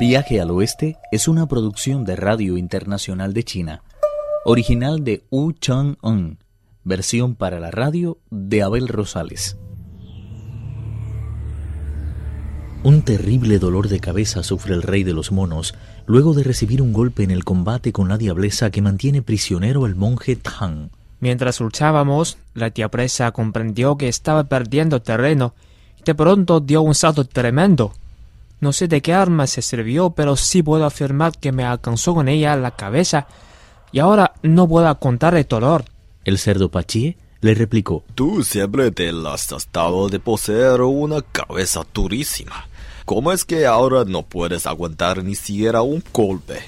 Viaje al Oeste es una producción de Radio Internacional de China, original de Wu Chang-un, versión para la radio de Abel Rosales. Un terrible dolor de cabeza sufre el rey de los monos luego de recibir un golpe en el combate con la diablesa que mantiene prisionero al monje Tang. Mientras luchábamos, la diablesa comprendió que estaba perdiendo terreno y de pronto dio un salto tremendo. No sé de qué arma se sirvió, pero sí puedo afirmar que me alcanzó con ella la cabeza y ahora no puedo contar el dolor. El cerdo Pachie le replicó. Tú siempre te has estado de poseer una cabeza durísima. ¿Cómo es que ahora no puedes aguantar ni siquiera un golpe?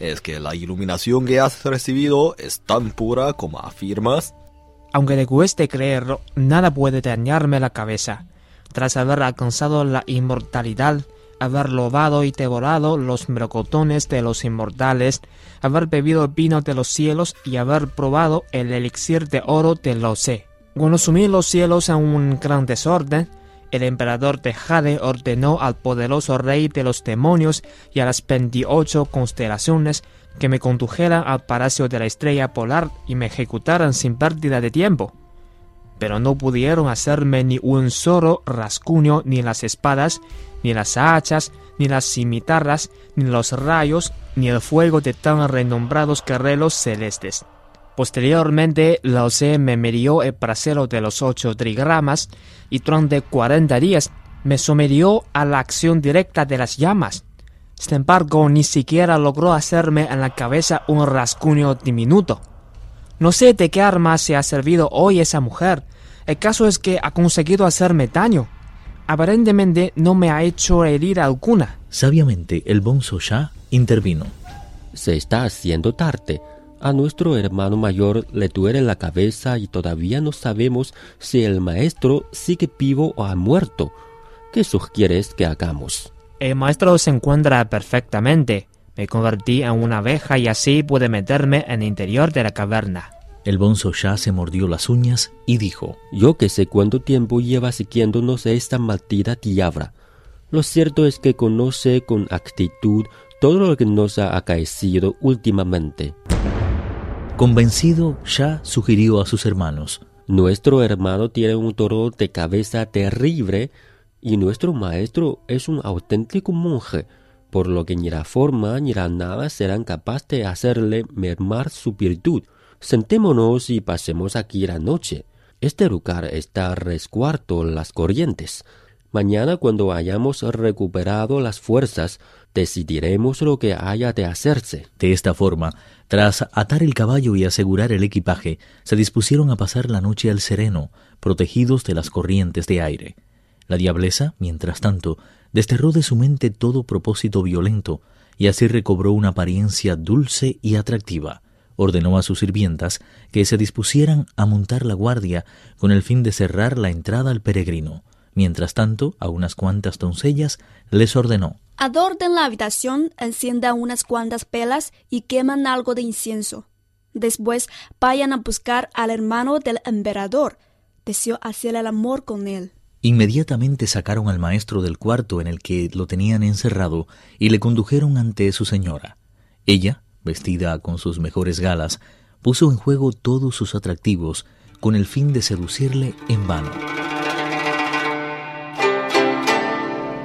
¿Es que la iluminación que has recibido es tan pura como afirmas? Aunque le cueste creerlo, nada puede dañarme la cabeza. Tras haber alcanzado la inmortalidad, haber lobado y devorado los melocotones de los inmortales, haber bebido el vino de los cielos y haber probado el elixir de oro de los. Cuando sumí los cielos en un gran desorden, el emperador de Jade ordenó al poderoso rey de los demonios y a las 28 constelaciones que me condujeran al palacio de la estrella polar y me ejecutaran sin pérdida de tiempo. Pero no pudieron hacerme ni un solo rascuño, ni las espadas, ni las hachas, ni las cimitarras, ni los rayos, ni el fuego de tan renombrados guerreros celestes. Posteriormente, Lao Tse me merió el brasero de los ocho trigramas y durante 40 días me sometió a la acción directa de las llamas. Sin embargo, ni siquiera logró hacerme en la cabeza un rasguño diminuto. No sé de qué arma se ha servido hoy esa mujer. El caso es que ha conseguido hacerme daño. Aparentemente no me ha hecho herida alguna. Sabiamente, el bonzo Shah intervino. Se está haciendo tarde. A nuestro hermano mayor le duele la cabeza y todavía no sabemos si el maestro sigue vivo o ha muerto. ¿Qué sugieres que hagamos? El maestro se encuentra perfectamente. Me convertí en una abeja y así pude meterme en el interior de la caverna. El bonzo Shah se mordió las uñas y dijo: Yo que sé cuánto tiempo lleva siguiéndonos esta maldita diabla. Lo cierto es que conoce con actitud todo lo que nos ha acaecido últimamente. Convencido, Shah sugirió a sus hermanos. Nuestro hermano tiene un dolor de cabeza terrible y nuestro maestro es un auténtico monje, por lo que ni la forma ni la nada serán capaces de hacerle mermar su virtud. Sentémonos y pasemos aquí la noche. Este lugar está resguardo las corrientes. Mañana, cuando hayamos recuperado las fuerzas, decidiremos lo que haya de hacerse. De esta forma, tras atar el caballo y asegurar el equipaje, se dispusieron a pasar la noche al sereno, protegidos de las corrientes de aire. La diablesa, mientras tanto, desterró de su mente todo propósito violento, y así recobró una apariencia dulce y atractiva. Ordenó a sus sirvientas que se dispusieran a montar la guardia con el fin de cerrar la entrada al peregrino. Mientras tanto, a unas cuantas doncellas les ordenó Adorden la habitación, enciendan unas cuantas pelas y queman algo de incienso. Después vayan a buscar al hermano del emperador. Deseo hacer el amor con él. Inmediatamente sacaron al maestro del cuarto en el que lo tenían encerrado y le condujeron ante su señora. Ella, vestida con sus mejores galas, puso en juego todos sus atractivos con el fin de seducirle en vano.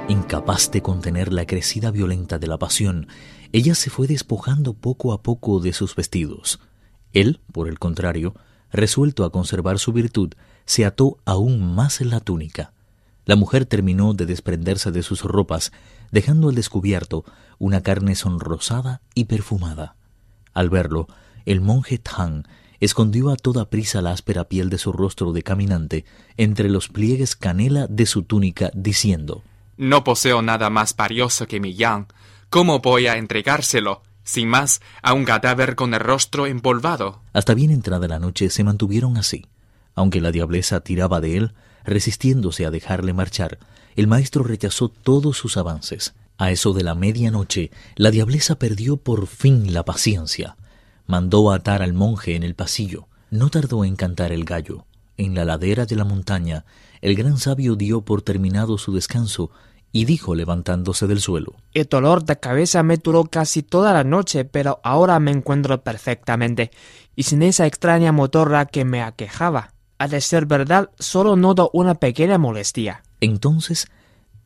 Incapaz de contener la crecida violenta de la pasión, ella se fue despojando poco a poco de sus vestidos. Él, por el contrario, resuelto a conservar su virtud, se ató aún más en la túnica. La mujer terminó de desprenderse de sus ropas, dejando al descubierto una carne sonrosada y perfumada. Al verlo, el monje Tang escondió a toda prisa la áspera piel de su rostro de caminante entre los pliegues canela de su túnica, diciendo no poseo nada más valioso que mi yang. ¿Cómo voy a entregárselo, sin más, a un cadáver con el rostro empolvado? Hasta bien entrada la noche se mantuvieron así. Aunque la diableza tiraba de él, resistiéndose a dejarle marchar, el maestro rechazó todos sus avances. A eso de la medianoche, la diableza perdió por fin la paciencia. Mandó atar al monje en el pasillo. No tardó en cantar el gallo. En la ladera de la montaña, el gran sabio dio por terminado su descanso y dijo levantándose del suelo. El dolor de cabeza me duró casi toda la noche, pero ahora me encuentro perfectamente, y sin esa extraña motorra que me aquejaba. A de ser verdad, solo noto una pequeña molestia. Entonces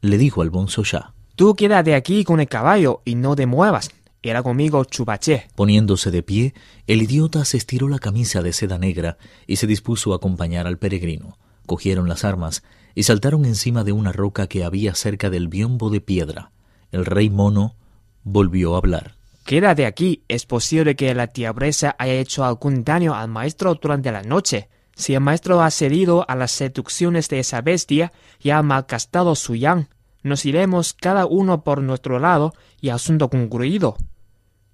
le dijo al bonzo ya, Tú quédate aquí con el caballo y no te muevas. Era conmigo Chupaché. Poniéndose de pie, el idiota se estiró la camisa de seda negra y se dispuso a acompañar al peregrino. Cogieron las armas y saltaron encima de una roca que había cerca del biombo de piedra. El rey mono volvió a hablar. Quédate aquí. Es posible que la tiabresa haya hecho algún daño al maestro durante la noche. Si el maestro ha cedido a las seducciones de esa bestia y ha malgastado su yang, nos iremos cada uno por nuestro lado y asunto concluido.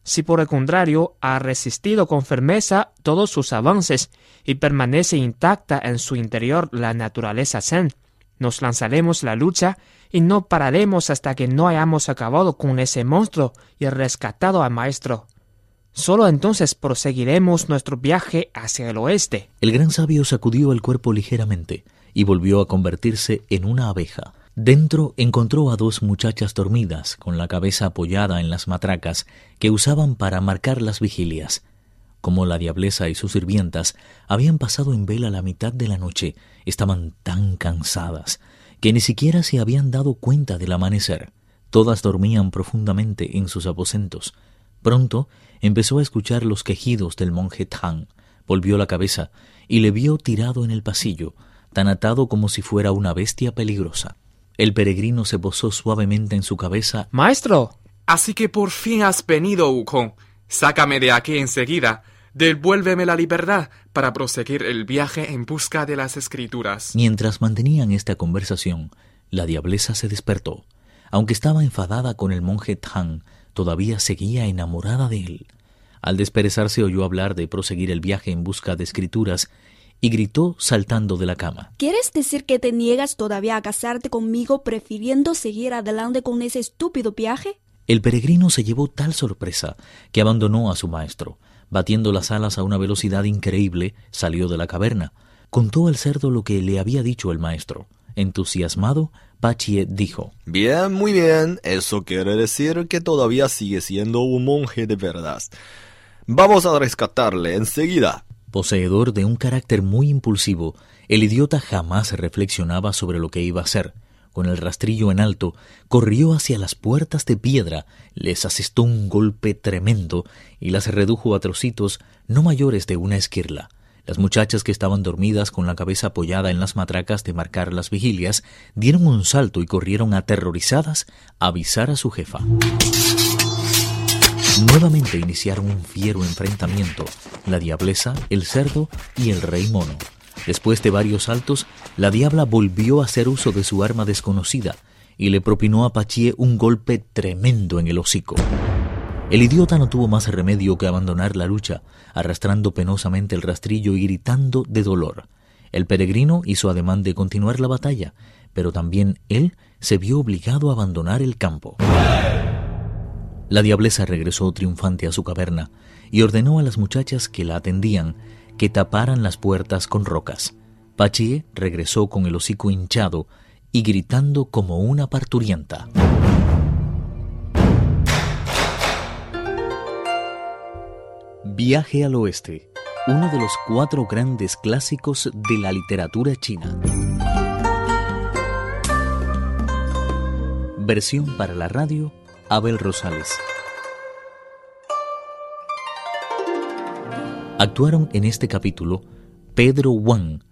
Si por el contrario ha resistido con firmeza todos sus avances y permanece intacta en su interior la naturaleza zen, nos lanzaremos la lucha y no pararemos hasta que no hayamos acabado con ese monstruo y rescatado al maestro. Solo entonces proseguiremos nuestro viaje hacia el oeste. El gran sabio sacudió el cuerpo ligeramente y volvió a convertirse en una abeja. Dentro encontró a dos muchachas dormidas, con la cabeza apoyada en las matracas que usaban para marcar las vigilias. Como la diablesa y sus sirvientas habían pasado en vela la mitad de la noche, estaban tan cansadas que ni siquiera se habían dado cuenta del amanecer. Todas dormían profundamente en sus aposentos. Pronto empezó a escuchar los quejidos del monje Tang. Volvió la cabeza y le vio tirado en el pasillo, tan atado como si fuera una bestia peligrosa. El peregrino se posó suavemente en su cabeza. Maestro. Así que por fin has venido, Wukong. Sácame de aquí enseguida. Devuélveme la libertad para proseguir el viaje en busca de las escrituras. Mientras mantenían esta conversación, la diablesa se despertó. Aunque estaba enfadada con el monje Tang, todavía seguía enamorada de él. Al desperezarse oyó hablar de proseguir el viaje en busca de escrituras y gritó saltando de la cama. ¿Quieres decir que te niegas todavía a casarte conmigo prefiriendo seguir adelante con ese estúpido viaje? El peregrino se llevó tal sorpresa que abandonó a su maestro. Batiendo las alas a una velocidad increíble, salió de la caverna. Contó al cerdo lo que le había dicho el maestro. Entusiasmado, Pachie dijo Bien, muy bien. Eso quiere decir que todavía sigue siendo un monje de verdad. Vamos a rescatarle enseguida. Poseedor de un carácter muy impulsivo, el idiota jamás reflexionaba sobre lo que iba a hacer. Con el rastrillo en alto, corrió hacia las puertas de piedra, les asestó un golpe tremendo y las redujo a trocitos no mayores de una esquirla. Las muchachas que estaban dormidas con la cabeza apoyada en las matracas de marcar las vigilias dieron un salto y corrieron aterrorizadas a avisar a su jefa. Nuevamente iniciaron un fiero enfrentamiento, la diablesa, el cerdo y el rey mono. Después de varios saltos, la diabla volvió a hacer uso de su arma desconocida y le propinó a Pachie un golpe tremendo en el hocico. El idiota no tuvo más remedio que abandonar la lucha, arrastrando penosamente el rastrillo y gritando de dolor. El peregrino hizo ademán de continuar la batalla, pero también él se vio obligado a abandonar el campo. La diablesa regresó triunfante a su caverna y ordenó a las muchachas que la atendían que taparan las puertas con rocas. Pachie regresó con el hocico hinchado y gritando como una parturienta. Viaje al Oeste, uno de los cuatro grandes clásicos de la literatura china. Versión para la radio, Abel Rosales. Actuaron en este capítulo Pedro Wang,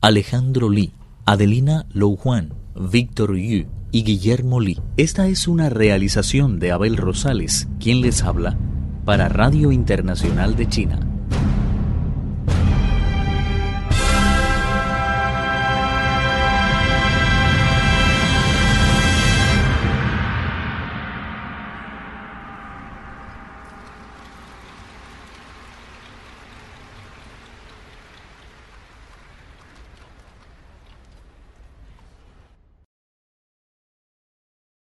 Alejandro Li, Adelina Lou Juan, Víctor Yu y Guillermo Li. Esta es una realización de Abel Rosales, quien les habla para Radio Internacional de China.